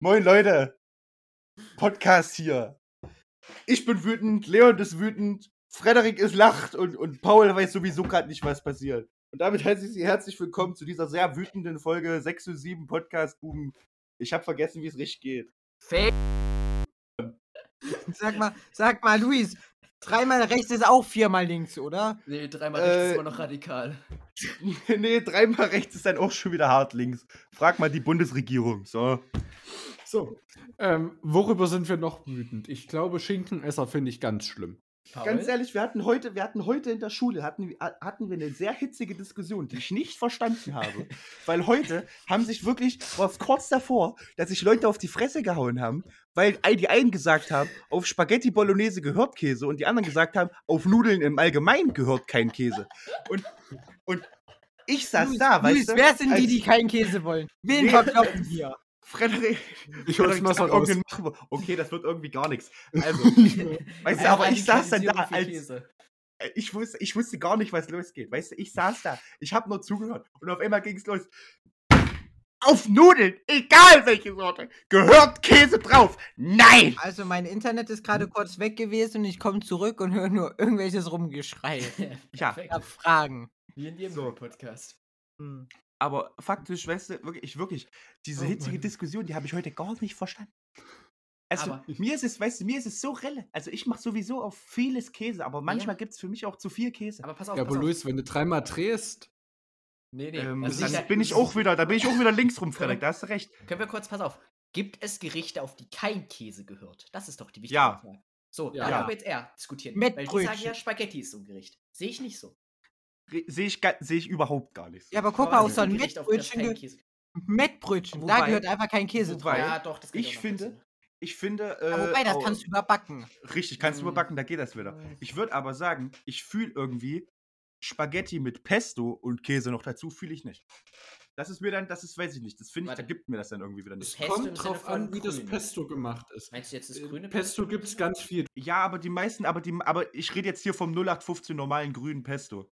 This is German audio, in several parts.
Moin Leute, Podcast hier. Ich bin wütend, Leon ist wütend, Frederik ist lacht und, und Paul weiß sowieso gerade nicht, was passiert. Und damit heiße ich Sie herzlich willkommen zu dieser sehr wütenden Folge 6 zu 7 Podcast Buben. Ich habe vergessen, wie es richtig geht. Fake. Sag mal, sag mal, Luis, dreimal rechts ist auch viermal links, oder? Nee, dreimal rechts ist Äh, immer noch radikal. nee, dreimal rechts ist dann auch schon wieder hart links. Frag mal die Bundesregierung. So. So, ähm, worüber sind wir noch wütend? Ich glaube, Schinkenesser finde ich ganz schlimm. Paul? Ganz ehrlich, wir hatten heute, wir hatten heute in der Schule hatten, hatten wir eine sehr hitzige Diskussion, die ich nicht verstanden habe. Weil heute haben sich wirklich, war es kurz davor, dass sich Leute auf die Fresse gehauen haben, weil all- die einen gesagt haben, auf Spaghetti Bolognese gehört Käse und die anderen gesagt haben, auf Nudeln im Allgemeinen gehört kein Käse. Und, und ich saß Luis, da, Luis, weißt du? wer sind die, die keinen Käse wollen? Wen verkloppen wir? Frederik, Ich hol's raus. irgendeinen machen wir. Okay, das wird irgendwie gar nichts. Also, weißt du, aber ich saß dann da als, Käse. Ich wusste, ich wusste gar nicht, was losgeht. Weißt du, ich saß da, ich habe nur zugehört und auf einmal ging es los. Auf Nudeln, egal welche Sorte, gehört Käse drauf. Nein! Also mein Internet ist gerade kurz weg gewesen und ich komme zurück und höre nur irgendwelches Rumgeschrei. Ja. Ich hab Fragen. Wie in jedem So. Podcast. Hm. Aber faktisch, weißt du, wirklich, ich wirklich, diese Oh hitzige Mann. Diskussion, die habe ich heute gar nicht verstanden. Also, Aber- mir ist es, weißt du, mir ist es so relle. Also, ich mache sowieso auf vieles Käse, aber manchmal gibt es für mich auch zu viel Käse. Aber pass auf, Ja, aber. Luis, wenn du dreimal drehst, Nee, nee. Ähm, also dann sicher- bin ich auch wieder, da bin ich auch wieder links rum, Frederik, da hast du recht. Können wir kurz, pass auf. Gibt es Gerichte, auf die kein Käse gehört? Das ist doch die wichtige Ja. Frage. So, Ja. darüber jetzt eher diskutieren. Mit Weil die sagen ja, Spaghetti ist so ein Gericht. Sehe ich nicht so. Sehe ich, seh ich überhaupt gar nicht. so. Ja, aber guck mal, auf so ein Mettbrötchen, Mettbrötchen, da gehört einfach kein Käse drauf. wobei- Ja, doch, das kann ich finde. Ich finde. Äh, wobei, das au- kannst du überbacken. Richtig, kannst du Mm. überbacken, da geht das wieder. Ich würde aber sagen, ich fühle irgendwie Spaghetti mit Pesto und Käse noch dazu, fühle ich nicht. Das ist mir dann, das ist, weiß ich nicht, das finde ich, da gibt mir das dann irgendwie wieder nicht. Pesto im kommt drauf an, wie das. Pesto gemacht ist. Meinst du jetzt das Äh, grüne Pesto gibt's ganz viel. Ja, aber die meisten, aber die, aber ich rede jetzt hier vom 0815 normalen grünen Pesto.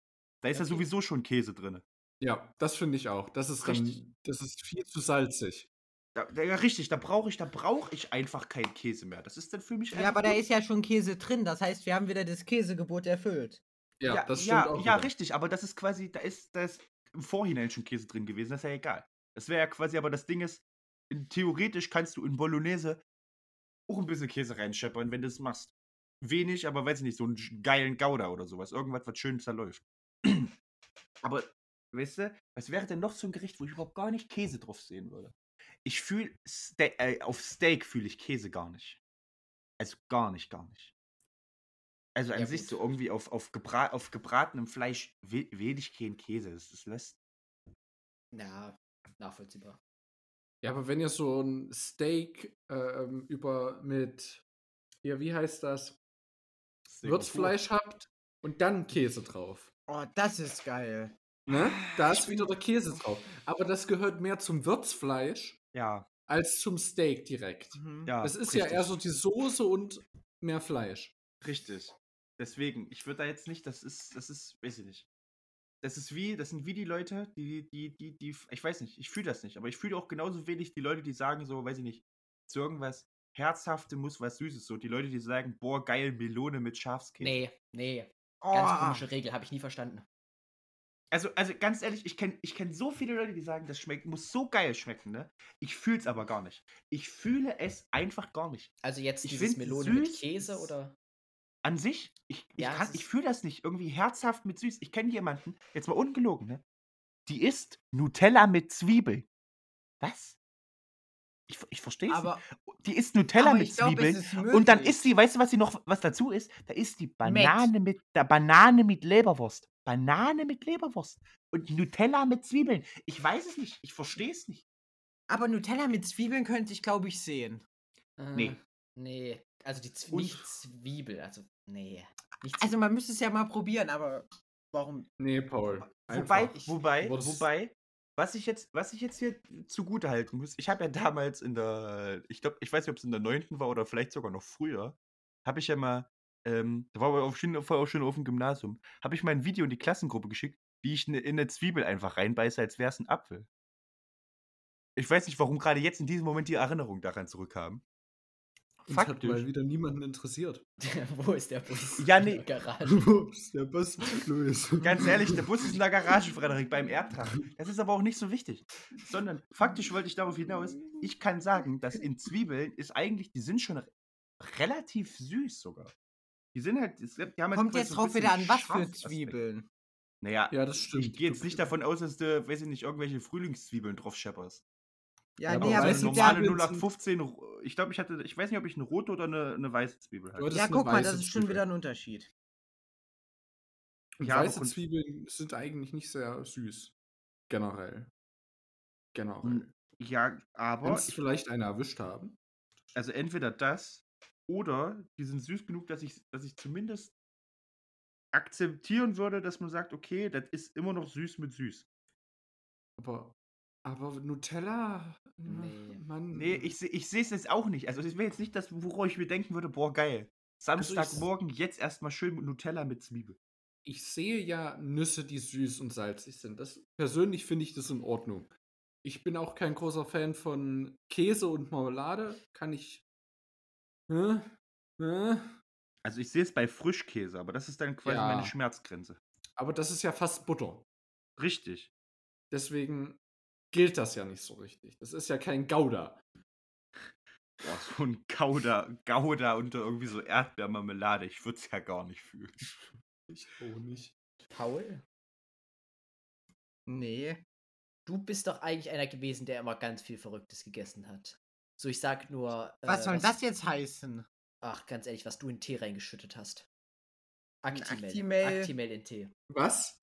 Da ist ja Okay. sowieso schon Käse drin. Ja, das finde ich auch. Das ist Richtig. dann, das ist viel zu salzig. Da, ja, richtig, da brauche ich, da brauche ich einfach keinen Käse mehr. Das ist dann für mich Ja, aber einfach da gut. ist ja schon Käse drin. Das heißt, wir haben wieder das Käsegebot erfüllt. Ja, ja, das stimmt ja, auch. ja wieder. richtig, aber das ist quasi, da ist, da ist im Vorhinein schon Käse drin gewesen, das ist ja egal. Das wäre ja quasi, aber das Ding ist, theoretisch kannst du in Bolognese auch ein bisschen Käse reinscheppern, wenn du es machst. Wenig, aber weiß ich nicht, so einen geilen Gouda oder sowas. Irgendwas, was schön zerläuft. Aber, weißt du, was wäre denn noch so ein Gericht, wo ich überhaupt gar nicht Käse drauf sehen würde? Ich fühle, Ste äh, auf Steak fühle ich Käse gar nicht. Also gar nicht, gar nicht. Also an Ja, sich gut. so irgendwie auf, auf, gebra auf gebratenem Fleisch will, will ich keinen Käse. Das, das lässt. Ja, nachvollziehbar. Ja, aber wenn ihr so ein Steak ähm, über mit, ja, wie heißt das? Würzfleisch habt und dann Käse drauf. Oh, das ist geil. Ne? Da ist wieder der Käse drauf. Aber das gehört mehr zum Würzfleisch Ja, als zum Steak direkt. Mhm. ja. Das ist richtig, ja eher so die Soße und mehr Fleisch. Richtig. Deswegen, ich würde da jetzt nicht, das ist, das ist, weiß ich nicht. Das ist wie, das sind wie die Leute, die, die, die, die, ich weiß nicht, ich fühle das nicht, aber ich fühle auch genauso wenig die Leute, die sagen so, weiß ich nicht, zu irgendwas Herzhafte muss was Süßes. So die Leute, die sagen, boah, geil, Melone mit Schafskäse. Nee, nee. Oh, Ganz komische Regel, habe ich nie verstanden. Also, also ganz ehrlich, ich kenne ich kenn so viele Leute, die sagen, das schmeckt, muss so geil schmecken, ne? Ich fühle es aber gar nicht. Ich fühle es einfach gar nicht. Also jetzt Ich dieses Melone mit Käse oder? An sich, ich, ich, Ja, ich fühle das nicht. Irgendwie herzhaft mit süß. Ich kenne jemanden, jetzt mal ungelogen, ne? Die isst Nutella mit Zwiebeln. Was? Ich, ich verstehe es. Die isst Nutella mit ich glaube, Zwiebeln. ist Und dann isst sie, weißt du, was sie noch, was dazu ist? Da isst die Banane mit, der Banane mit Leberwurst. Banane mit Leberwurst. Und Nutella mit Zwiebeln. Ich weiß es nicht. Ich verstehe es nicht. Aber Nutella mit Zwiebeln könnte ich, glaube ich, sehen. Nee. Äh, Nee. Also die Zw Und- nicht Zwiebel, also nee. Nicht Also man müsste es ja mal probieren, aber warum? Nee, Paul. Wobei, wobei, wobei, was ich jetzt, was ich jetzt hier zugute halten muss, ich habe ja damals in der, ich glaube, ich weiß nicht, ob es in der neunten war oder vielleicht sogar noch früher, habe ich ja mal, ähm, da war aber auch schon, auch schon auf dem Gymnasium, habe ich mal ein Video in die Klassengruppe geschickt, wie ich ne, in eine Zwiebel einfach reinbeiße, als wäre es ein Apfel. Ich weiß nicht, warum gerade jetzt in diesem Moment die Erinnerung daran zurückkam. Uns hat Faktisch. mal wieder niemanden interessiert. Wo ist der Bus? Ja, In nee. der Garage. Wo ist der Bus, Luis? Ganz ehrlich, der Bus ist in der Garage, Frederik, beim Erddrachen. Das ist aber auch nicht so wichtig. Sondern faktisch wollte ich darauf hinaus, ich kann sagen, dass in Zwiebeln ist eigentlich, die sind schon re- relativ süß sogar. Die sind halt, es- die haben halt Kommt jetzt so drauf wieder an, was für. Zwiebeln. Naja, Ja, das stimmt. ich gehe jetzt nicht davon aus, dass du, weiß ich nicht, irgendwelche Frühlingszwiebeln drauf schepperst. Ja, Ja, nee, aber es normale Zwiebeln sind- 0815, ro- ich glaube, ich hatte, ich weiß nicht, ob ich eine rote oder eine, eine weiße Zwiebel hatte. ja guck mal, das ist schon Zwiebel. wieder ein Unterschied. Ja, weiße Zwiebeln sind eigentlich nicht sehr süß. Generell. Generell. Ja, aber, Kannst ich, vielleicht eine erwischt haben? also entweder das oder die sind süß genug, dass ich, dass ich zumindest akzeptieren würde, dass man sagt, okay, das ist immer noch süß mit süß. Aber, aber Nutella? Nee. Mann. Nee, ich, ich sehe es jetzt auch nicht. Also, es wäre jetzt nicht das, worauf ich mir denken würde, boah, geil. Also Samstagmorgen jetzt erstmal schön mit Nutella mit Zwiebel. ich sehe ja Nüsse, die süß und salzig sind. Das, persönlich finde ich das in Ordnung. Ich bin auch kein großer Fan von Käse und Marmelade. Kann ich. Hä? Hä? Also, ich sehe es bei Frischkäse, aber das ist dann quasi Ja. meine Schmerzgrenze. Aber das ist ja fast Butter. Richtig. Deswegen gilt das ja nicht so richtig. Das ist ja kein Gouda. Boah, so ein Gouda, Gouda unter irgendwie so Erdbeermarmelade. Ich würde es ja gar nicht fühlen. Ich auch nicht. Paul, Nee. du bist doch eigentlich einer gewesen, der immer ganz viel Verrücktes gegessen hat. So, ich sag nur. Was äh, soll das jetzt heißen? Ach, ganz ehrlich, was du in Tee reingeschüttet hast. Actimel. Actimel. Actimel in Tee. Was?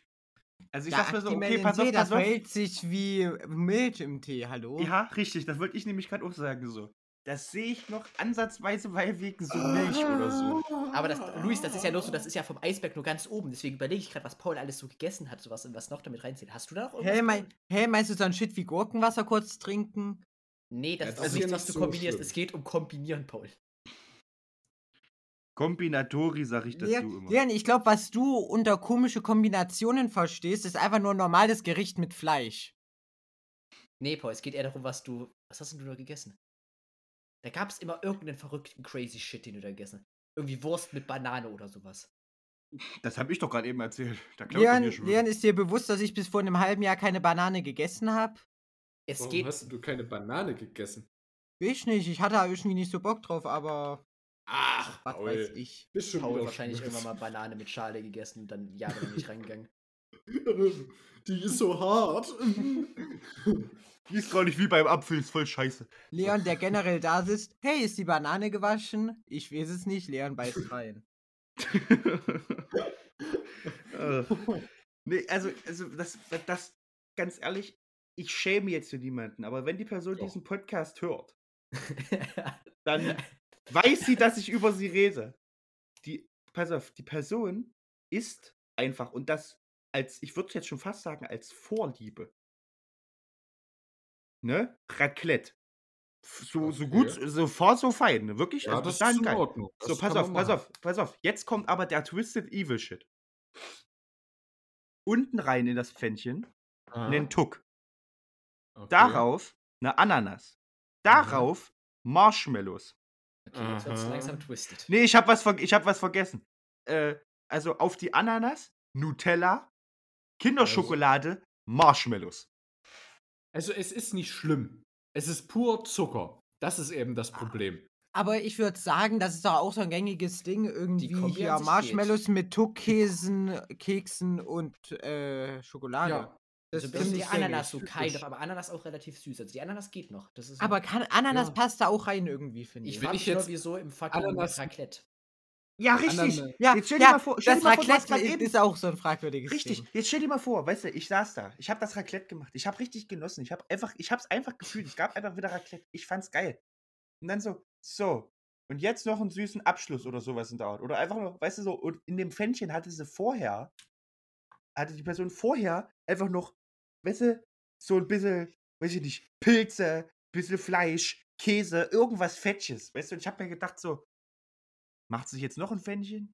Also, ich Ja, sag's mal so, okay, pass Tee, auf, das pass auf. verhält sich wie Milch im Tee, hallo? Ja, richtig, das wollte ich nämlich gerade auch sagen so. Das sehe ich noch ansatzweise bei wegen so Milch oder so. Aber das, Luis, das ist ja nur so, das ist ja vom Eisberg nur ganz oben. Deswegen überlege ich gerade, was Paul alles so gegessen hat, sowas und was noch damit reinzählt. Hast du da noch irgendwas? Hey, mein, hey, meinst du so ein Shit wie Gurkenwasser kurz trinken? Nee, das Ja, ist das auch ist nichts, was du so kombinierst. schlimm. Es geht um Kombinieren, Paul. Kombinatori sag ich dazu Leon, immer. Leon, ich glaube, was du unter komische Kombinationen verstehst, ist einfach nur ein normales Gericht mit Fleisch. Nee, Paul, es geht eher darum, was du. Was hast denn du da gegessen? Da gab es immer irgendeinen verrückten crazy Shit, den du da gegessen hast. Irgendwie Wurst mit Banane oder sowas. Das habe ich doch gerade eben erzählt. Da Leon, mir schon Leon, ist dir bewusst, dass ich bis vor einem halben Jahr keine Banane gegessen habe? Es Warum geht. hast du keine Banane gegessen? Ich nicht, ich hatte irgendwie nicht so Bock drauf, aber Ach, was Paul. weiß ich. Bist schon Paul wahrscheinlich irgendwann mal Banane mit Schale gegessen und dann jahrelang nicht reingegangen. Die ist so hart. Die ist gar nicht wie beim Apfel, ist voll scheiße. Leon, der generell da sitzt, hey, ist die Banane gewaschen? Ich weiß es nicht, Leon beißt rein. Nee, also, also das, das, ganz ehrlich, ich schäme jetzt für niemanden, aber wenn die Person Doch. diesen Podcast hört, dann weiß sie, dass ich über sie rede. Die, pass auf, die Person ist einfach und das als, ich würde jetzt schon fast sagen, als Vorliebe. Ne? Raclette. So, so gut, Okay. so far, so fein. Ne? Wirklich, Ja, also das ist in geil. Ordnung. So, Das pass auf, pass auf, pass auf. Jetzt kommt aber der Twisted Evil Shit. Unten rein in das Pfännchen Aha. einen Tuck. Okay. Darauf eine Ananas. Darauf Marshmallows. Okay, jetzt wird's Aha. langsam twisted. Nee, ich hab was, ver ich hab was vergessen. Äh, also auf die Ananas Nutella, Kinderschokolade, Marshmallows. Also es ist nicht schlimm. Es ist pur Zucker. Das ist eben das Problem. Aber ich würde sagen, das ist doch auch so ein gängiges Ding. Irgendwie hier Marshmallows mit Tuckkäsen, Keksen und äh, Schokolade. Ja. Das Also ist ziemlich die Ananas so kind of, aber Ananas auch relativ süß. Also die Ananas geht noch. Das ist Aber kann, Ananas Ja. passt da auch rein irgendwie, finde ich. ich mich nur, jetzt wieso im fucking Ananas- Raclette. Ja, richtig. richtig. ja, Jetzt stell dir ja, mal vor, stell das dir mal vor, Raclette grad eben- ist auch so ein fragwürdiges Richtig, Ding. jetzt stell dir mal vor, weißt du, ich saß da, ich habe das Raclette gemacht, ich habe richtig genossen, ich habe einfach, ich habe es einfach gefühlt, es gab einfach wieder Raclette, ich fand's geil. Und dann so, so, und jetzt noch einen süßen Abschluss oder sowas in der Art. Oder einfach noch, weißt du so, und in dem Pfännchen hatte sie vorher, hatte die Person vorher einfach noch, weißt du, so ein bisschen, weiß ich nicht, Pilze, bisschen Fleisch, Käse, irgendwas Fetches, weißt du, und ich habe mir gedacht so, macht sich jetzt noch ein Pfännchen?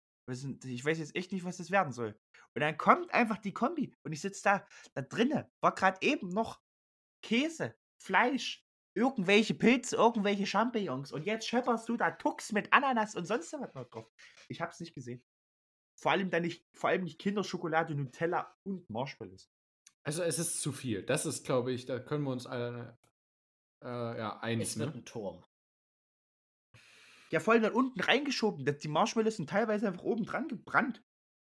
Ich weiß jetzt echt nicht, was das werden soll. Und dann kommt einfach die Kombi und ich sitze da, da drinne, war gerade eben noch Käse, Fleisch, irgendwelche Pilze, irgendwelche Champignons und jetzt schepperst du da Tux mit Ananas und sonst was noch drauf. Ich hab's nicht gesehen. Vor allem dann nicht, vor allem nicht Kinderschokolade, Nutella und Marshmallows. Also es ist zu viel. Das ist, glaube ich, da können wir uns alle äh, ja, einig. Es wird Ne? ein Turm. Ja, vor allem dann unten reingeschoben. Die Marshmallows sind teilweise einfach oben dran gebrannt.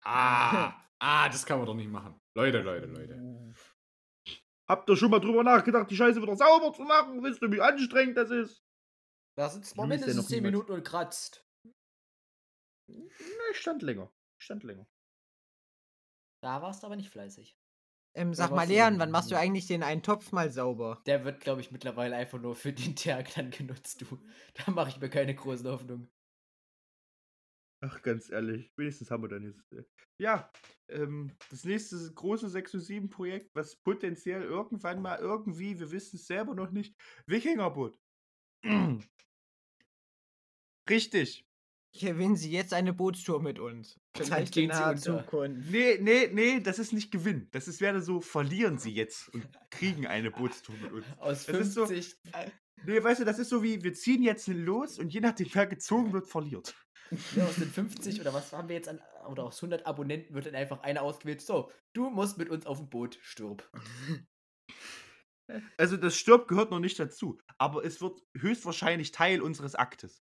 Ah, ah, das kann man doch nicht machen. Leute, Leute, Leute. Habt ihr schon mal drüber nachgedacht, die Scheiße wieder sauber zu machen? Wisst ihr, wie anstrengend das ist? Da sitzt man mindestens 10 Minuten und kratzt. Na, ich stand länger. Ich stand länger. Da warst du aber nicht fleißig. Ähm, sag mal? Leon, wann machst du eigentlich den einen Topf mal sauber? Der wird, glaube ich, mittlerweile einfach nur für den Tag dann genutzt, du. Da mache ich mir keine großen Hoffnungen. Ach, ganz ehrlich, wenigstens haben wir dann jetzt. äh, Ja, ähm, das nächste große 6 zu 7 Projekt, was potenziell irgendwann mal irgendwie, wir wissen es selber noch nicht, Wikingerboot. Richtig. Gewinnen Sie jetzt eine Bootstour mit uns. Vielleicht geht in sie naher. Zukunft. Nee, nee, nee, das ist nicht Gewinn. Das ist wäre so, verlieren sie jetzt und kriegen eine Bootstour mit uns. Aus Das ist so- 50. Nee, weißt du, das ist so wie, wir ziehen jetzt los und je nachdem, wer gezogen wird, verliert. Ja, aus den 50 oder was haben wir jetzt an, oder aus 100 Abonnenten wird dann einfach einer ausgewählt. So, du musst mit uns auf dem Boot, stirb. Also das Stirb gehört noch nicht dazu, aber es wird höchstwahrscheinlich Teil unseres Aktes.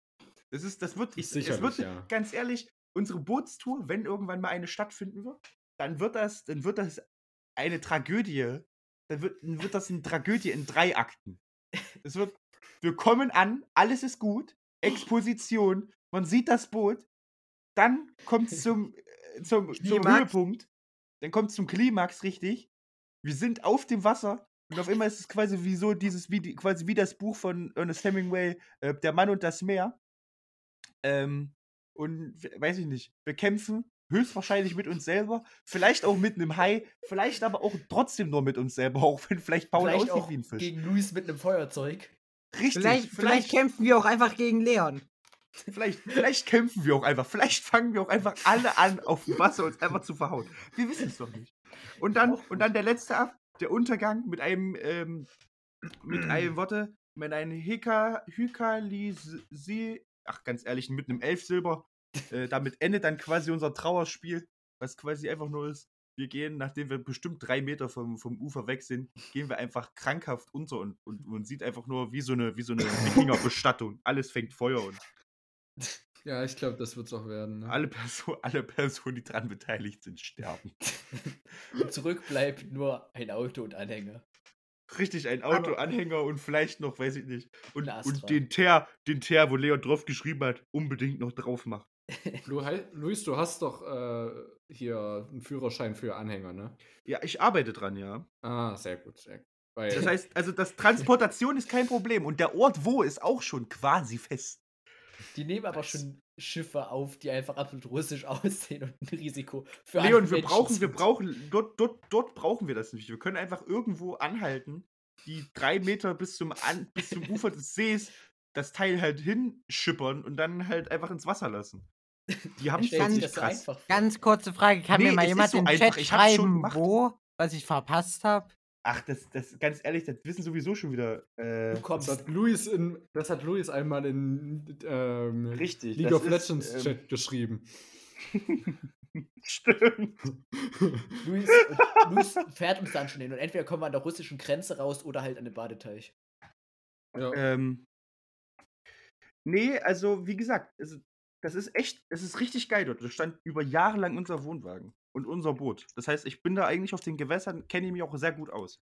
Das ist, das wird, ich, es wird, ja. ganz ehrlich, unsere Bootstour, wenn irgendwann mal eine stattfinden wird, dann wird das, dann wird das eine Tragödie. Dann wird, dann wird das eine Tragödie in drei Akten. Es wird, wir kommen an, alles ist gut, Exposition, man sieht das Boot, dann kommt es zum, äh, zum, zum Klimax. Höhepunkt, dann kommt es zum Klimax, richtig. Wir sind auf dem Wasser und auf einmal ist es quasi wie so dieses, wie, die, quasi wie das Buch von Ernest Hemingway, äh, Der Mann und das Meer. Ähm, und we- weiß ich nicht, wir kämpfen höchstwahrscheinlich mit uns selber, vielleicht auch mit einem Hai, vielleicht aber auch trotzdem nur mit uns selber, auch wenn vielleicht Paul Vielleicht aussieht auch wie ein Fisch. gegen Luis mit einem Feuerzeug. Richtig, Vielleicht, vielleicht kämpfen wir auch einfach gegen Leon. Vielleicht, vielleicht kämpfen wir auch einfach. Vielleicht fangen wir auch einfach alle an, auf dem Wasser uns einfach zu verhauen. Wir wissen es doch nicht. Und dann, und dann der letzte ab, der Untergang mit einem, ähm, mit einem, warte, mit einem Hika, Hykalisi, ach ganz ehrlich, mit einem Elfsilber. Äh, damit endet dann quasi unser Trauerspiel, was quasi einfach nur ist, wir gehen, nachdem wir bestimmt drei Meter vom, vom Ufer weg sind, gehen wir einfach krankhaft unter und, und man sieht einfach nur wie so eine, wie so eine Wikingerbestattung. Alles fängt Feuer und Ja, ich glaube, das wird es auch werden. Ne? alle, Perso alle Personen, die daran beteiligt sind, sterben. Und zurück bleibt nur ein Auto und Anhänger. Richtig, ein Auto, Anhänger und vielleicht noch, weiß ich nicht. Und, und den Teer, den Teer, wo Leon drauf geschrieben hat, unbedingt noch drauf machen. Luis, du hast doch äh, hier einen Führerschein für Anhänger, ne? Ja, ich arbeite dran, ja. Ah, sehr gut, sehr gut. Weil, Das heißt, also das Transportation ist kein Problem und der Ort wo ist auch schon quasi fest. Die nehmen aber schon Schiffe auf, die einfach absolut russisch aussehen und ein Risiko für Leon, wir Menschen brauchen, wir sind. brauchen, dort, dort, dort brauchen wir das nicht. Wir können einfach irgendwo anhalten, die drei Meter bis zum, An bis zum Ufer des Sees das Teil halt hinschippern und dann halt einfach ins Wasser lassen. Die haben es nicht das so krass. einfach vor. Ganz kurze Frage, kann Nee, mir mal jemand so im einfach, Chat schreiben, wo, was ich verpasst habe? Ach, das, das, ganz ehrlich, das wissen sowieso schon wieder. Äh, Du kommst. das hat Luis in, das hat Luis einmal in ähm, Richtig, League das of ist, Legends ähm, Chat geschrieben. Stimmt. Luis, Luis fährt uns dann schon hin und entweder kommen wir an der russischen Grenze raus oder halt an den Badeteich. Ja. Ähm, nee, also wie gesagt, es, das ist echt, es ist richtig geil dort. Da stand über Jahre lang unser Wohnwagen und unser Boot. Das heißt, ich bin da eigentlich auf den Gewässern, kenne ich mich auch sehr gut aus.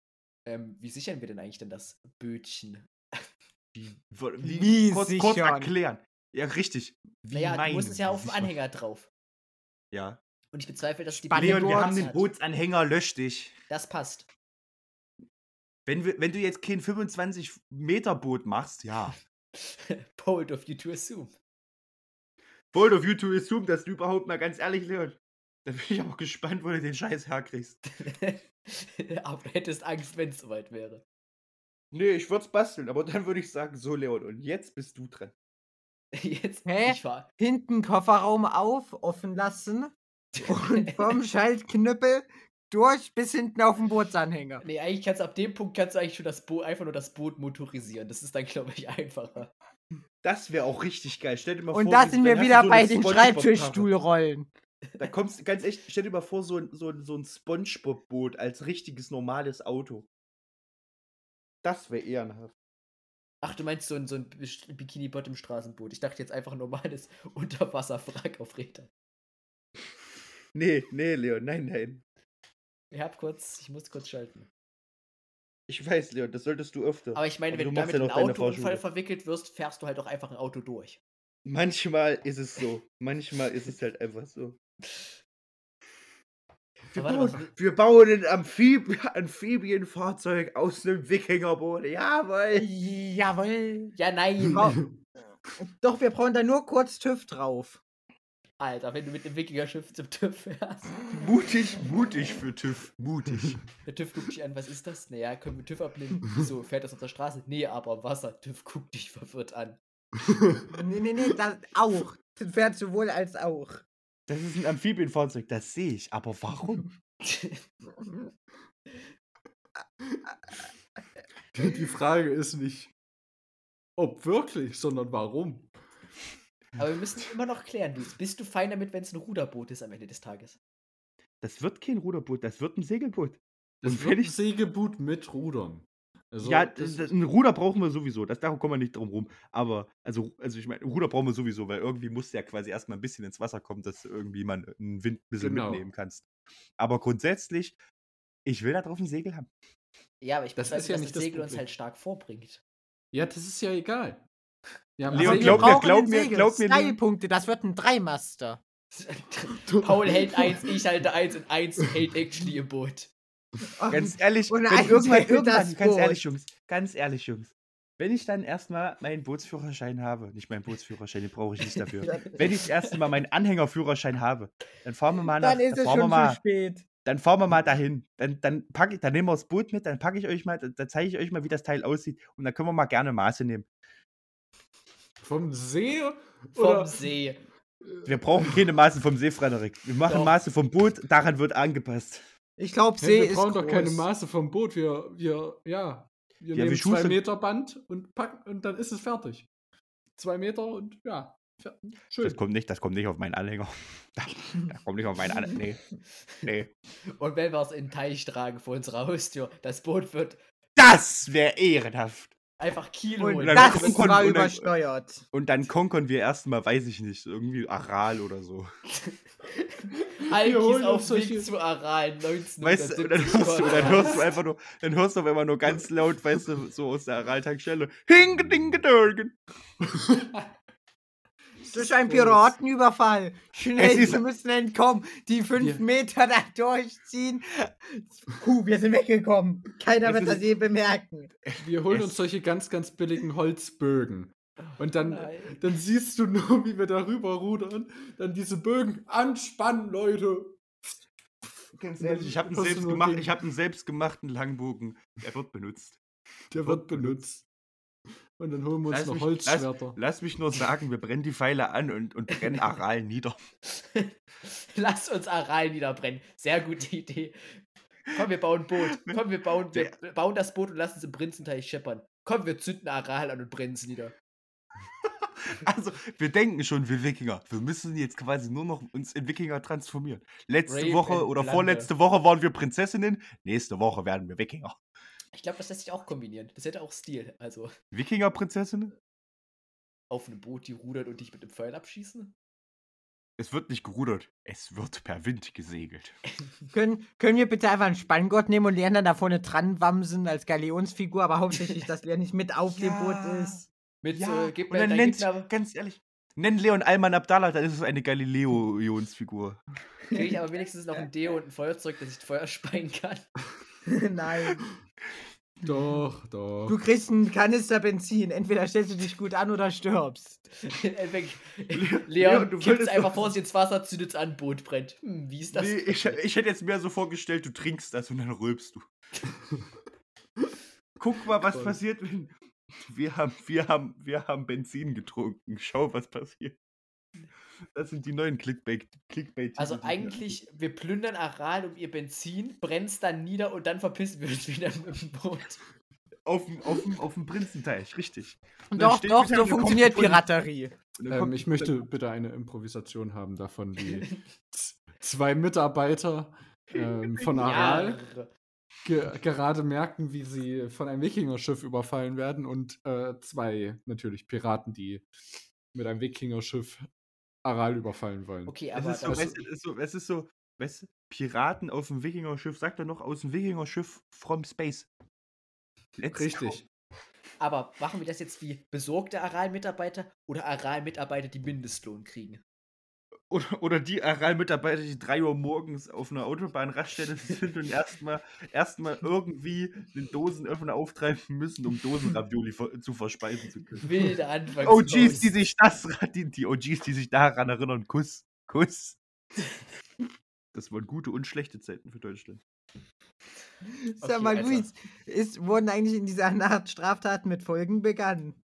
Ähm, wie sichern wir denn eigentlich denn das Bötchen? Wie, wie, Wie kurz, kurz sichern? erklären. Ja, richtig. Wie Naja, du meinen musst es ja auf dem? Anhänger drauf. Ja. Und ich bezweifle, dass die Leon, wir haben den. Bootsanhänger, lösch dich. Das passt. Wenn, wir, wenn du jetzt kein 25 Meter Boot machst, ja. Bold of you to assume. Bold of you to assume, dass du überhaupt mal ganz ehrlich, Leon. Da bin ich auch gespannt, wo du den Scheiß herkriegst. aber du hättest Angst, wenn es soweit wäre. Nee, ich würde es basteln, aber dann würde ich sagen, so Leon, und jetzt bist du dran. Jetzt, Hä? ich fahr. Hinten Kofferraum auf, offen lassen und vom Schaltknüppel durch bis hinten auf den Bootsanhänger. Nee, eigentlich kannst du ab dem Punkt kannst du eigentlich schon das Boot, einfach nur das Boot motorisieren. Das ist dann, glaube ich, einfacher. Das wäre auch richtig geil. Stell dir mal Und vor, da wie- sind wir wieder bei den. Schreibtischstuhlrollen. Da kommst du ganz echt, stell dir mal vor, so ein, so ein, so ein Spongebob-Boot als richtiges normales Auto. Das wäre ehrenhaft. Ach, du meinst so ein, so ein Bikini-Bottom-Straßenboot. Ich dachte jetzt einfach ein normales Unterwasserwrack auf Rädern. Nee, nee, Leon, nein, nein. Ich hab kurz, ich muss kurz schalten. Ich weiß, Leon, das solltest du öfter. Aber ich meine, Aber wenn du damit ja in einen Autounfall verwickelt wirst, fährst du halt auch einfach ein Auto durch. Manchmal ist es so. Manchmal ist es halt einfach so. Wir warte bauen, wir bauen ein Amphib Amphibienfahrzeug aus einem Wikingerboot. Jawohl. Jawohl. Ja, nein. Doch, wir brauchen da nur kurz TÜV drauf. Alter, wenn du mit dem Wikinger-Schiff zum TÜV fährst. Mutig, mutig für TÜV. Mutig. Der TÜV guckt dich an, was ist das? Naja, können wir TÜV abnehmen? Wieso, fährt das auf der Straße? Nee, aber Wasser. TÜV guckt dich verwirrt an. Nee, nee, nee, das auch. Das fährt sowohl als auch. Das ist ein Amphibienfahrzeug, das sehe ich. Aber warum? Die Frage ist nicht, ob wirklich, sondern warum. Aber wir müssen immer noch klären, Luis. Bist du fein damit, wenn es ein Ruderboot ist am Ende des Tages? Das wird kein Ruderboot, das wird ein Segelboot. Das Und wird ein Segelboot mit Rudern. Also, ja, das, das, ein Ruder brauchen wir sowieso. Das, darum kommen wir nicht drum rum. Aber, also, also ich meine, ein Ruder brauchen wir sowieso, weil irgendwie muss ja quasi erstmal ein bisschen ins Wasser kommen, dass irgendwie man einen Wind ein bisschen Genau. mitnehmen kannst. Aber grundsätzlich, ich will da drauf ein Segel haben. Ja, aber ich Das ist ja dass nicht das das Segel uns Problem. halt stark vorbringt. ja, das ist ja egal. Ja, Leon, Aber glaub wir mir, brauchen glaub mir, glaub mir, Leon. Stylepunkte, das wird ein Dreimaster. Paul hält eins, ich halte eins und eins hält actually im Boot. Ganz ehrlich, wenn irgendwann, irgendwann ganz ehrlich, Jungs, ganz ehrlich, Jungs. Wenn ich dann erstmal meinen Bootsführerschein habe, nicht meinen Bootsführerschein, den brauche ich nicht dafür. Wenn ich das erste Mal meinen Anhängerführerschein habe, dann fahren wir mal nach, Dann ist dann es fahren wir schon mal, zu spät. dann fahren wir mal dahin. Dann, dann packe ich, dann nehmen wir das Boot mit, dann packe ich euch mal, dann zeige ich euch mal, wie das Teil aussieht und dann können wir mal gerne Maße nehmen. Vom See? Vom Oder, See. Wir brauchen keine Maße vom See, Frederik. Wir machen Doch. Maße vom Boot, daran wird angepasst. Ich glaube, Hey, See wir ist brauchen doch keine groß. Maße vom Boot. Wir, wir, ja, wir Ja, nehmen wir zwei Meter Band und packen und dann ist es fertig. Zwei Meter und ja, schön. Das kommt nicht, das kommt nicht auf meinen Anhänger. Das, das kommt nicht auf meinen Anhänger. Nee. Nee. Und wenn wir es in den Teich tragen vor unserer Haustür, das Boot wird Das wäre ehrenhaft. Einfach Kiel Und dann das war und dann- übersteuert. Und dann konkern wir erstmal, weiß ich nicht, irgendwie Aral oder so. Alkis auf solche- Weg zu Aral 1970. Weißt du, und dann hörst du, und dann hörst du einfach nur, dann hörst du auf einmal nur ganz laut, weißt du, so aus der Aral-Tankstelle. Hingedingedörgen. Das ist ein Piratenüberfall. Schnell, wir müssen entkommen. Die fünf Wir- Meter da durchziehen. Puh, wir sind weggekommen. Keiner wird das je bemerken. Wir holen Es- uns solche ganz, ganz billigen Holzbögen. Und dann, Nein. dann siehst du nur, wie wir darüber rudern. Dann diese Bögen anspannen, Leute. Ganz ehrlich, ich habe einen, hast du selbst nur gemacht, gegen- ich hab einen selbstgemachten Langbogen. Der wird benutzt. Der wird benutzt. Und dann holen wir uns Lass noch mich- Holzschwerter. Lass mich nur sagen, wir brennen die Pfeile an und, und brennen Aral nieder. Lass uns Aral niederbrennen. Sehr gute Idee. Komm, wir bauen ein Boot. Komm, wir bauen, wir bauen das Boot und lassen es im Prinzenteich scheppern. Komm, wir zünden Aral an und brennen es nieder. Also, wir denken schon, wir Wikinger. Wir müssen jetzt quasi nur noch uns in Wikinger transformieren. Letzte Rape Woche oder vorletzte Woche waren wir Prinzessinnen. Nächste Woche werden wir Wikinger. Ich glaube, das lässt sich auch kombinieren. Das hätte auch Stil. Also, Wikinger-Prinzessinnen? auf einem Boot, die rudern und dich mit dem Pfeil abschießen? Es wird nicht gerudert. Es wird per Wind gesegelt. Können, können wir bitte einfach einen Spanngott nehmen und lernen dann da vorne dran wamsen als Galeonsfigur, aber hauptsächlich, dass der nicht mit auf dem Boot Ja. ist. Mit, Ja, äh, gib und mir dann dein nennt, Gegner, ganz ehrlich, nenn Leon Alman Abdallah, dann ist es eine Galileo-Ionsfigur. kriege ich aber wenigstens noch ein Deo und ein Feuerzeug, dass ich Feuer speien kann. Nein. Doch, doch. Du kriegst einen Kanister Benzin. Entweder stellst du dich gut an oder stirbst. Leon, du würdest einfach vor sich ins Wasser, zündet's an, Boot brennt. Hm, wie ist das? Nee, ich, ich hätte jetzt mehr so vorgestellt, du trinkst das und dann rülpst du. Guck mal, was Toll. passiert, wenn. Wir haben, wir, haben, wir haben Benzin getrunken. Schau, was passiert. Das sind die neuen Clickbait. Clickbait Also eigentlich, wir plündern Aral um ihr Benzin, brennen's dann nieder und dann verpissen wir uns wieder mit dem Boot. auf dem, auf dem, auf dem Prinzenteich, richtig. Und Doch, doch, so funktioniert Piraterie. Ähm, ich möchte bitte eine Improvisation haben davon, wie zwei Mitarbeiter ähm, von Aral Ja. ge gerade merken, wie sie von einem Wikingerschiff überfallen werden und äh, zwei natürlich Piraten, die mit einem Wikingerschiff Aral überfallen wollen. Okay, Es aber ist so, weißt es ist so, es ist so, weißt du, Piraten auf dem Wikingerschiff, sagt er noch, aus dem Wikingerschiff from space. Let's Richtig. aber machen wir das jetzt wie besorgte Aral-Mitarbeiter oder Aral-Mitarbeiter, die Mindestlohn kriegen? Oder, oder die Aral-Mitarbeiter, die 3 Uhr morgens auf einer Autobahnraststätte sind und erstmal erstmal irgendwie den Dosenöffner auftreiben müssen, um Dosenravioli zu verspeisen zu können. Wilde Anfangs. OGs, die sich das, die, die OGs, die sich daran erinnern, Kuss, Kuss. Das waren gute und schlechte Zeiten für Deutschland. Sag Okay, mal, also- Luis, ist, wurden eigentlich in dieser Nacht Straftaten mit Folgen begangen?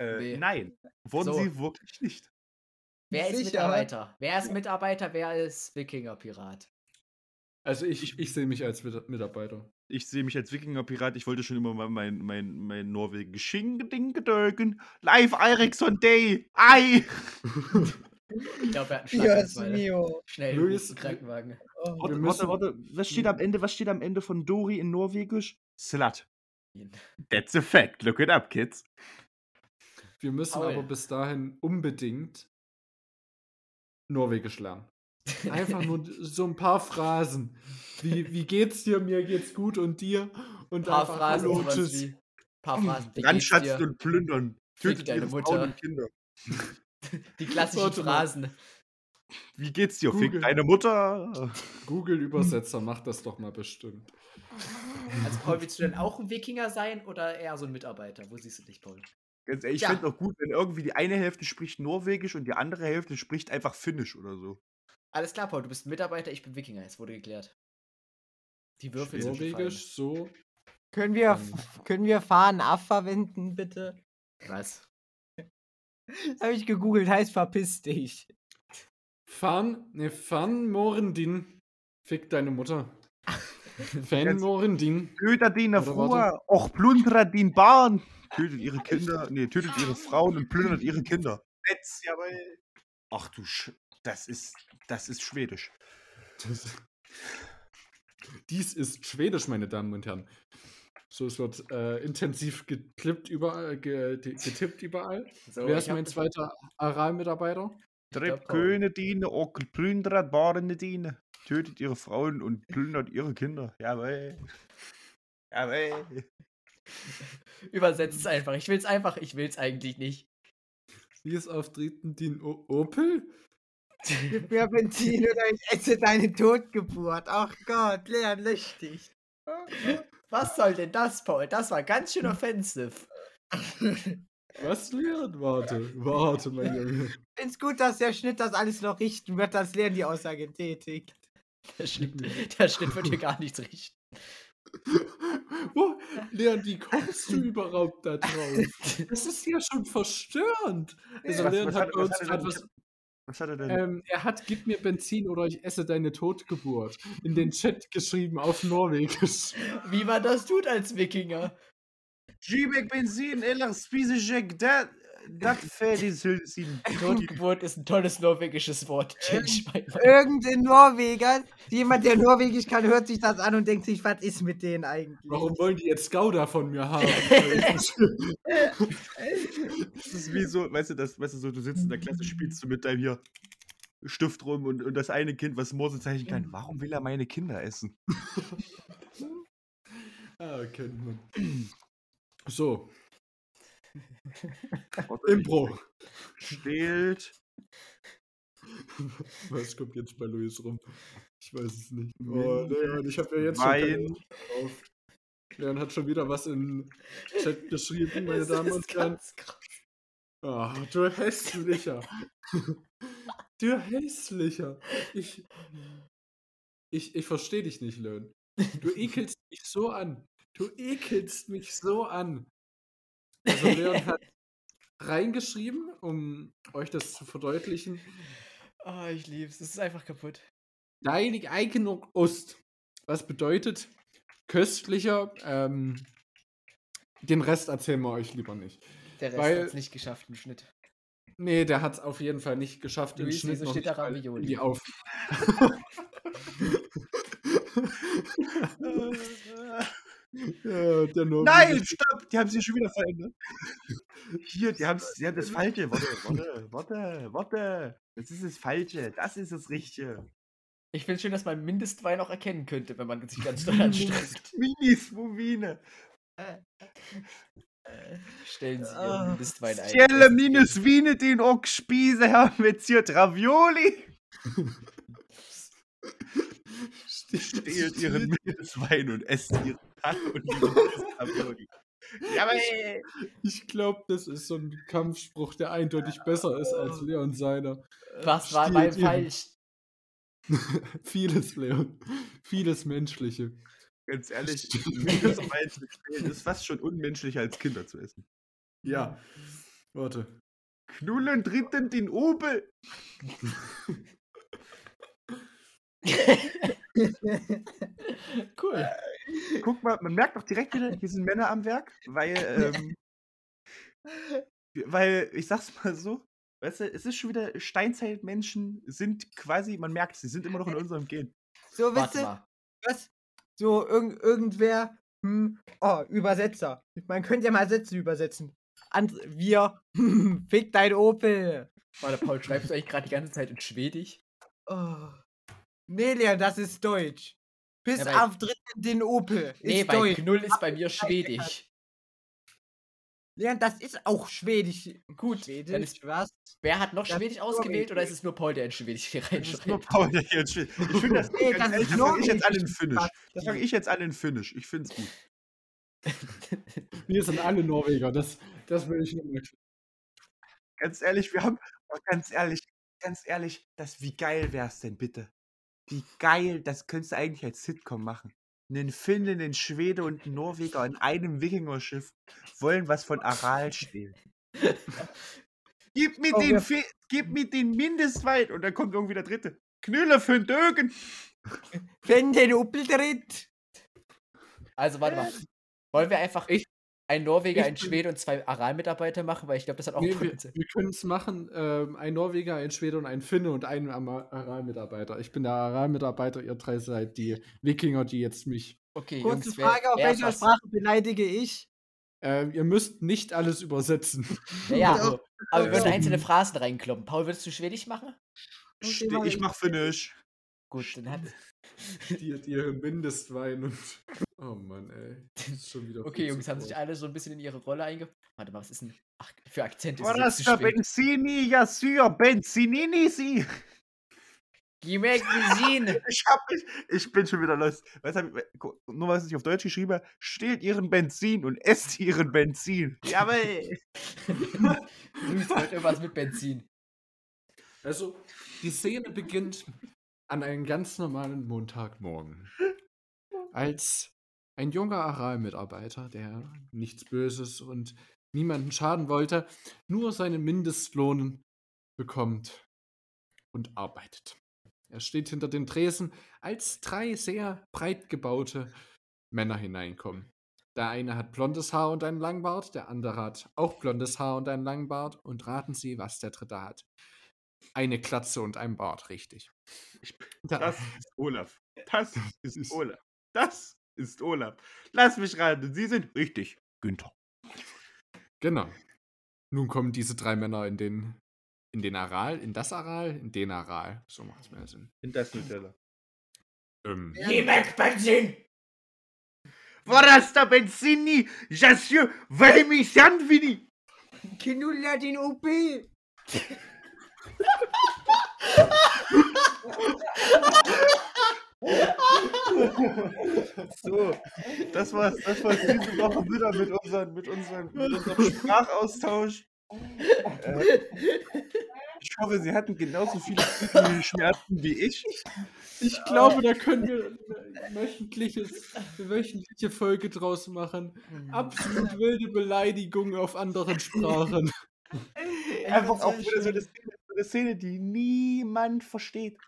Äh, Nee. Nein, wurden So. sie wirklich nicht. Wer ist Sicher? Mitarbeiter? Wer ist Mitarbeiter? Wer ist Wikinger-Pirat? Also ich, ich sehe mich als Mit- Mitarbeiter. Ich sehe mich als Wikinger-Pirat. Ich wollte schon immer mal mein, mein, mein norwegisch Sching-Ding gedölken. Live Ericsson Day! Ei! Ich glaube, er hat einen Dios Schlaganfall. mio. Schnell, Luis- Krankenwagen. Oh. Warte, warte, warte. Was steht am Ende? Was steht am Ende von Dori in Norwegisch? Slut. That's a fact. Look it up, kids. Wir müssen Paul. aber bis dahin unbedingt Norwegisch lernen. Einfach nur so ein paar Phrasen. Wie, wie geht's dir? Mir geht's gut und dir? Und Ein paar einfach Phrasen, Hallo, tschüss. wie. Paar Phrasen. Wie geht's Brandschatzen und plündern. Fick Tötet deine ihre Mutter. Frauen und Kinder. Die klassischen. Phrasen. Wie geht's dir? Fick Google. deine Mutter. Google-Übersetzer macht das doch mal bestimmt. Also, Paul, willst du denn auch ein Wikinger sein oder eher so ein Mitarbeiter? Wo siehst du dich, Paul? Ganz ehrlich, ich Ja. fände auch gut, wenn irgendwie die eine Hälfte spricht Norwegisch und die andere Hälfte spricht einfach Finnisch oder so. Alles klar, Paul, du bist Mitarbeiter, ich bin Wikinger. Es wurde geklärt. Die Würfel sind Norwegisch, so. Können wir, Ähm. können wir fahren Aff verwenden, bitte? Was? Habe ich gegoogelt, heißt verpiss dich. Fan, ne, Fan Morendin. Fick deine Mutter. Fan Morendin. Oder Frau, auch plündert den Bahn. Tötet ihre Kinder, nee, tötet ihre Frauen und plündert ihre Kinder. Jetzt, jawohl. Ach du Sch das ist, das ist Schwedisch. Das, dies ist Schwedisch, meine Damen und Herren. So, es wird äh, intensiv geklippt überall, ge, ge- getippt überall. So, Wer ist mein zweiter Aral-Mitarbeiter? Trepp. Köne diene, auch plündert Bahnen diene. Tötet ihre Frauen und plündert ihre Kinder. Jawohl. Jawohl. Übersetzt es einfach. Ich will's einfach, ich will's eigentlich nicht. Wie ist auftreten den o Opel? Gib mir Benzin oder ich esse deine Totgeburt. Ach Gott, Leon, lösch dich. Was soll denn das, Paul? Das war ganz schön offensive. Was, Leon? Warte, warte, mein Junge. Find's gut, dass der Schnitt das alles noch richten wird, dass Leon die Aussage tätigt. Der Schnitt, der Schnitt wird hier gar nichts richten. Wo, Leon, wie kommst du überhaupt da drauf? Das ist ja schon verstörend. Also, Was- Leon was hat hat- uns was hat er gerade denn- was. Was hat er denn? Ähm, er hat Gib mir Benzin oder ich esse deine Totgeburt in den Chat geschrieben auf Norwegisch. Wie man das tut als Wikinger. Gibek Benzin, eller dat Fädisilsin. Totgeburt ist ein tolles norwegisches Wort. Irgendein Norweger, jemand, der Norwegisch kann, hört sich das an und denkt sich, was ist mit denen eigentlich? Warum wollen die jetzt Gouda von mir haben? Das ist wie so, weißt du, das, weißt du, so, du sitzt in der Klasse, spielst du mit deinem hier Stift rum und, und das eine Kind, was Morsezeichen kann, warum will er meine Kinder essen? ah, kennt man. So, Impro. Stehlt. Was kommt jetzt bei Luis rum? Ich weiß es nicht. Oh, Leon, ich habe ja jetzt schon Wein. Lust drauf. Leon hat schon wieder was in Chat geschrieben, meine Das Damen und Herren. Ah, du hässlicher. du hässlicher. Ich, ich, ich verstehe dich nicht, Leon. Du ekelst mich so an. Du ekelst mich so an. Also Leon hat, reingeschrieben, um euch das zu verdeutlichen. Oh, ich lieb's. Das ist einfach kaputt. Deinig Eiken Ost. Was bedeutet köstlicher? Ähm, den Rest erzählen wir euch lieber nicht. Der Rest Weil- hat's nicht geschafft im Schnitt. Nee, der hat es auf jeden Fall nicht geschafft. im Schnitt wieso steht da in Ravioli? Die auf. ja, Nein, stopp! Die haben sich schon wieder verändert. Hier, die, haben's, die haben das Falsche. Warte, warte, warte, warte. Das ist das Falsche. Das ist das Richtige. Ich finde schön, dass man Mindestwein auch erkennen könnte, wenn man sich ganz doll anstrengt. Minis-Movine. Stellen Sie Ihren Ah. Mindestwein ein. Stelle Sie minus Wiene den Ock Spieße haben jetzt hier Ravioli. Stehlt ihren Mindestwein und esst ihren Tag und ihren Ravioli. Ja, aber ey. Ich glaube, das ist so ein Kampfspruch, der eindeutig besser ist als Leon seiner. Was war mein falsch? Vieles, Leon. Vieles Menschliche. Ganz ehrlich, Mindestwein zu stehlen ist fast schon unmenschlicher als Kinder zu essen. Ja. Warte. Knullen dritten den Obel. cool. Guck mal, man merkt doch direkt wieder, hier sind Männer am Werk, weil, ähm, weil, ich sag's mal so, weißt du, es ist schon wieder, Steinzeitmenschen sind quasi, man merkt, sie sind immer noch in unserem Gen. So, wisst ihr, was? So, irgend, irgendwer, hm, oh, Übersetzer. Man könnte ja mal Sätze übersetzen. And, wir, fick dein Opel. Warte, Paul, schreibst du eigentlich gerade die ganze Zeit in Schwedisch? Oh. Nee, Leon, das ist Deutsch. Bis Ja, auf dritten den Opel. Ist Nee, bei Deutsch. Knull ist bei mir Schwedisch. Leon, das ist auch Schwedisch. Gut, Schwedisch, dann ist, was? wer hat noch Das Schwedisch ist ausgewählt oder ist es nur Paul, der in Schwedisch hier Das ist nur reinschreibt? Paul, der hier jetzt steht. Ich finde das, Nee, das ist das fange ich jetzt an in. Finnisch. Das fange ich jetzt an in Finnisch. Ich finde es gut. Wir sind alle Norweger, das, das will ich nur mal. Ganz ehrlich, wir haben, ganz ehrlich, ganz ehrlich, das, wie geil wär's denn bitte? Wie geil, das könntest du eigentlich als Sitcom machen. Einen Finne, einen Schwede und einen Norweger in einem Wikingerschiff wollen was von Aral stehlen. Gib mir, Oh, den, Fi- gib mir den Mindestweit und dann kommt irgendwie der dritte. Knüller für den Dögen. Wenn den Opel tritt. Also, warte mal. Wollen wir einfach Ich- ein Norweger, ich ein Schwede und zwei Aral-Mitarbeiter machen? Weil ich glaube, das hat auch Nee, wir wir können es machen. Ähm, ein Norweger, ein Schwede und ein Finne und ein Aral-Mitarbeiter. Ich bin der Aral-Mitarbeiter, ihr drei seid die Wikinger, die jetzt mich. Okay, Kurze Jungs, Frage, auf wer welcher was? Sprache beleidige ich? Ähm, ihr müsst nicht alles übersetzen. Naja, Ja. aber wir würden Ja. einzelne Phrasen reinkloppen. Paul, würdest du Schwedisch machen? Okay, Ste- mach Ich ich. mach Finnisch. Gut, dann hat. Die, die ihren Mindestwein und. Oh Mann, ey. Das ist schon wieder. Okay, Jungs, haben sich alle so ein bisschen in ihre Rolle einge. Warte mal, was ist denn. Ach, für Akzente ist zu der spät. Benzini? Ja, Syr, Benzinini, sie. Ich, hab mich, ich bin schon wieder los. Ich, gu- nur was ich auf Deutsch geschrieben habe, stehlt ihren Benzin und esst ihren Benzin. Jawohl. Luis wollte irgendwas mit Benzin. Also, die Szene beginnt an einem ganz normalen Montagmorgen. Als ein junger Aral-Mitarbeiter, der nichts Böses und niemanden schaden wollte, nur seinen Mindestlohn bekommt und arbeitet. Er steht hinter den Tresen, als drei sehr breit gebaute Männer hineinkommen. Der eine hat blondes Haar und einen Langbart, der andere hat auch blondes Haar und einen Langbart. Und raten Sie, was der dritte hat. Eine Glatze und ein Bart, richtig. Da- Das ist Olaf. Das ist ist- Olaf. Das ist Olaf. Lass mich raten. Sie sind richtig. Günther. Genau. Nun kommen diese drei Männer in den, in den Aral, in das Aral, in den Aral. So macht es mehr Sinn. In das Nutella. Ähm, Gimek Benzin. Vorasta Benzini, Jassieu, Valemi Sandvini. Knulla den Opel. So, das war's, das war's diese Woche wieder mit, unseren, mit, unseren, mit unserem Sprachaustausch. Äh, ich hoffe, Sie hatten genauso viele Schmerzen wie ich. ich glaube, da können wir eine wöchentliche Folge draus machen. Absolut wilde Beleidigungen auf anderen Sprachen. Einfach auch wieder so. Szene, so eine Szene, die niemand versteht.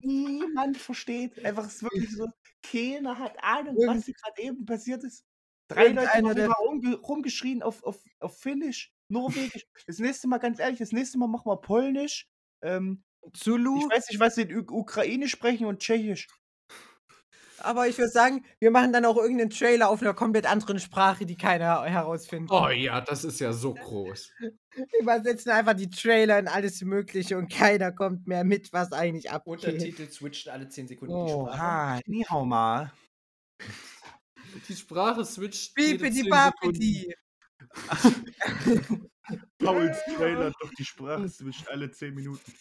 niemand versteht. Einfach es ist wirklich so, keiner hat Ahnung, was Irgend- hier gerade eben passiert ist. Drei Leute haben der- immer rumge rumgeschrien auf, auf, auf Finnisch, Norwegisch. Das nächste Mal, ganz ehrlich, das nächste Mal machen wir Polnisch. Ähm, Zulu. ich weiß nicht, was sie in U Ukraine sprechen und Tschechisch. Aber ich würde sagen, wir machen dann auch irgendeinen Trailer auf einer komplett anderen Sprache, die keiner herausfindet. Oh ja, das ist ja so groß. Übersetzen einfach die Trailer in alles Mögliche und keiner kommt mehr mit, was eigentlich abgeht. Untertitel switchen alle 10 Sekunden die Oh, Sprache. ha, ni hao mal. Die Sprache switcht. Bipidi 10 Babidi. Pauls Trailer doch die Sprache zwischen alle 10 Minuten.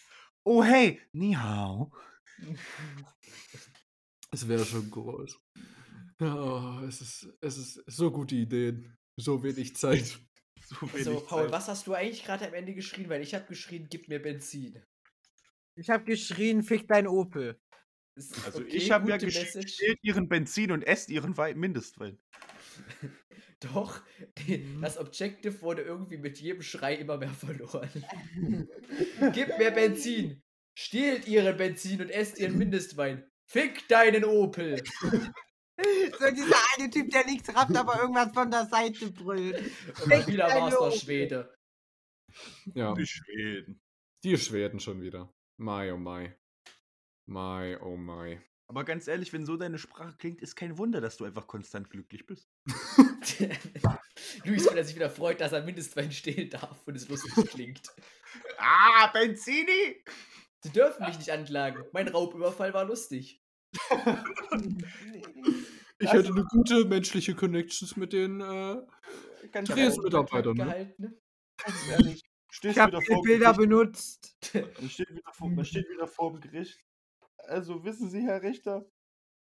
Oh hey, ni hao. Es wäre schon groß. Oh, es, ist, es ist so gute Ideen. So wenig Zeit. So So, wenig Paul, Zeit. was hast du eigentlich gerade am Ende geschrien? Weil ich habe geschrien, gib mir Benzin. Ich habe geschrien, fick dein Opel. Also okay, ich habe ja Message. stehlt ihren Benzin und esst ihren Wein, Mindestwein. Doch, die- das Objective wurde irgendwie mit jedem Schrei immer mehr verloren. Gib mir Benzin! Stehlt ihren Benzin und esst ihren Mindestwein. Fick deinen Opel! So dieser eine Typ, der nichts rafft, aber irgendwas von der Seite brüllt. Und wieder war es der. Schwede. Ja, Die Schweden. die Schweden schon wieder. Mai, oh Mai. Mai, oh Mai. Aber ganz ehrlich, wenn so deine Sprache klingt, ist kein Wunder, dass du einfach konstant glücklich bist. Luis, wenn er sich wieder freut, dass er Mindestwein stehlen darf und es lustig klingt. Ah, Benzini! Sie dürfen mich nicht anklagen. Mein Raubüberfall war lustig. Ich Also- hätte eine gute menschliche Connections mit den. Äh, ehrlich, Mitarbeiter, ne? Gehalten, ne? ganz ehrlich. Ich habe wieder die vor dem Bilder Gericht, benutzt. man, steht wieder vor, man steht wieder vor dem Gericht. Also wissen Sie, Herr Richter,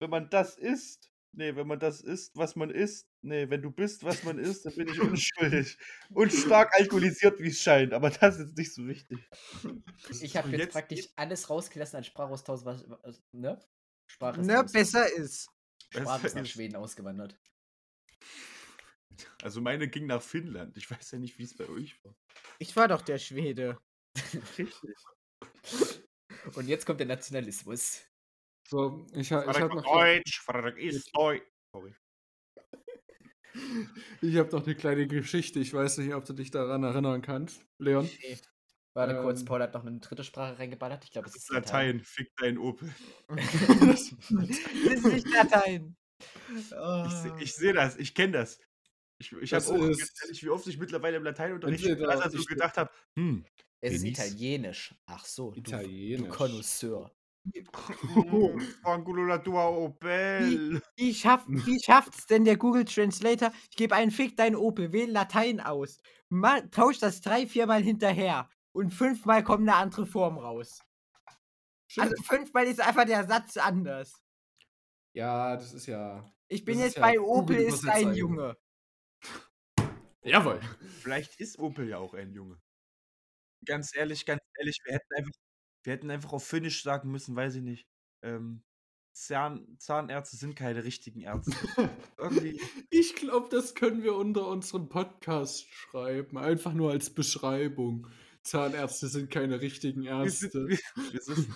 wenn man das isst, nee, wenn man das isst, was man isst, nee, wenn du bist, was man isst, dann bin ich unschuldig. Und stark alkoholisiert, wie es scheint, aber das ist nicht so wichtig. Ich habe jetzt, jetzt praktisch alles rausgelassen an Sprachaustausch, was, was ne? Sprache ist Ne, besser ist. Sprache ist nach Schweden ausgewandert. Also meine ging nach Finnland. Ich weiß ja nicht, wie es bei euch war. Ich war doch der Schwede. Richtig. Und jetzt kommt der Nationalismus. so, ich, ha- ich habe noch, Deutsch, Frederik ist Deutsch. Sorry. ich hab noch eine kleine Geschichte. Ich weiß nicht, ob du dich daran erinnern kannst. Leon? Warte kurz, Ähm. Paul hat noch eine dritte Sprache reingeballert. Ich glaube, es ist Latein, fick dein Opel. Das ist nicht Latein. Ich, Oh. seh- ich sehe das, ich kenne das. Ich, ich habe Das auch, ganz ehrlich, wie oft ich mittlerweile im Lateinunterricht also so ich- gedacht habe, hm, Es ist Denise. italienisch. Ach so, du, du Italienisch. Connoisseur. oh, Opel. Wie, schaff, wie schafft's denn der Google Translator? Ich gebe einen Fick dein Opel, wähle Latein aus. Ma, tausch das drei, viermal hinterher. Und fünfmal kommt eine andere Form raus. Also fünfmal ist einfach der Satz anders. Ja, das ist ja. Ich bin jetzt ja bei Opel ist ein. Junge. Jawohl. Vielleicht ist Opel ja auch ein Junge. Ganz ehrlich, ganz ehrlich, wir hätten einfach, wir hätten einfach auf Finnisch sagen müssen, weiß ich nicht. Ähm, Zahn, Zahnärzte sind keine richtigen Ärzte. Irgendwie. Ich glaube, das können wir unter unserem Podcast schreiben. Einfach nur als Beschreibung. Zahnärzte sind keine richtigen Wir sind, Ärzte. wir, sind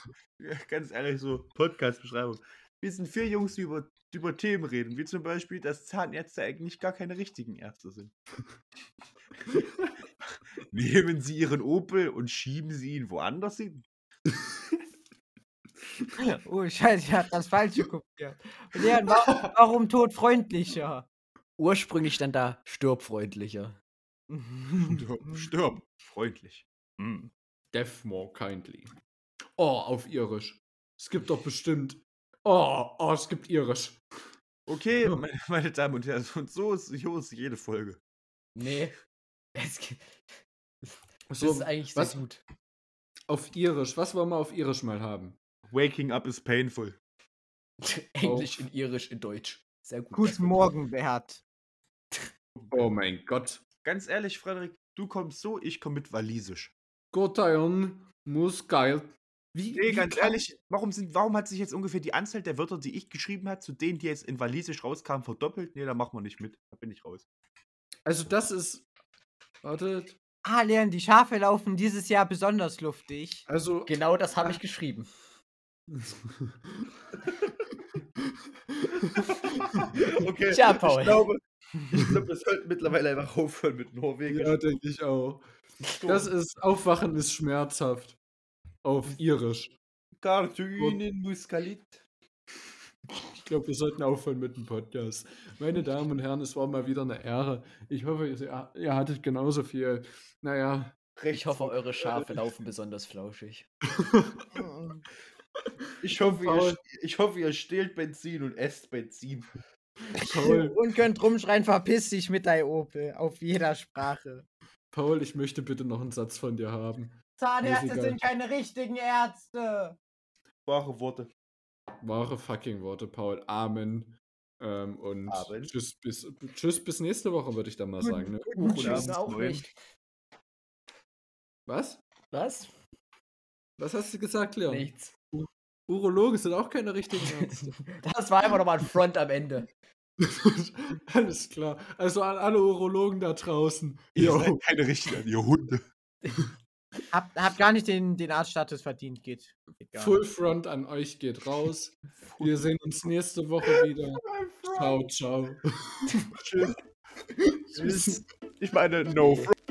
ganz ehrlich so, Podcast-Beschreibung. Wir sind vier Jungs, die über, die über Themen reden, wie zum Beispiel, dass Zahnärzte eigentlich gar keine richtigen Ärzte sind. Nehmen Sie Ihren Opel und schieben Sie ihn woanders hin. Oh, Scheiße, ich hab das Falsche kopiert. Leon, warum, warum todfreundlicher? Ursprünglich stand da stirbfreundlicher. Stirb, stirb. freundlich. Hm. Death more kindly. Oh, auf Irisch. Es gibt doch bestimmt. Oh, oh, es gibt Irisch. Okay, meine, meine Damen und Herren, und so ist, so ist jede Folge. Nee. Es, das So, ist eigentlich was- sehr gut. Auf Irisch. Was wollen wir auf Irisch mal haben? Waking up is painful. Englisch in Irisch in Deutsch. Sehr gut. Guten Morgen, Bert. Oh mein Gott. Ganz ehrlich, Frederik, du kommst so, ich komme mit Walisisch. Gotteion muss geil. Wie, Nee, wie ganz ehrlich, warum, sind, warum hat sich jetzt ungefähr die Anzahl der Wörter, die ich geschrieben habe, zu denen, die jetzt in Walisisch rauskamen, verdoppelt? Nee, da machen wir nicht mit. Da bin ich raus. Also, das ist. Wartet. Ah, Leon, die Schafe laufen dieses Jahr besonders luftig. Also, Genau das habe ich geschrieben. Okay, Tja, Paul. ich glaube, ich glaube, wir sollten mittlerweile einfach aufhören mit Norwegen. ja, denke ich auch. Das ist, Aufwachen ist schmerzhaft. Auf Irisch. Kartünen Muskalit. Ich glaube, wir sollten aufhören mit dem Podcast. Meine Damen und Herren, es war mal wieder eine Ehre. Ich hoffe, ihr, ihr hattet genauso viel. Naja, Ich hoffe, eure Schafe laufen besonders flauschig. Ich hoffe, ihr, ich hoffe, ihr stehlt Benzin und esst Benzin. Paul, Und könnt rumschreien, verpiss dich mit dein Opel. Auf jeder Sprache. Paul, ich möchte bitte noch einen Satz von dir haben. Zahnärzte sind keine richtigen Ärzte. Wahre Worte. Wahre fucking Worte, Paul. Amen. Ähm, und Amen. Tschüss, bis, tschüss bis nächste Woche, würde ich dann mal sagen. Ne? Guten Tschüss Abend, auch nicht. Was? Was? Was hast du gesagt, Leon? Nichts. Urologen sind auch keine richtigen Ärzte. Das war einfach nochmal ein Front am Ende. Alles klar. Also an alle Urologen da draußen. Ihr Jo. seid keine richtigen, ihr Hunde. Hab, hab gar nicht den, den Arztstatus verdient, geht. geht Full Front an euch geht raus. Wir sehen uns nächste Woche wieder. Ciao, ciao. Tschüss. Ich meine, no front.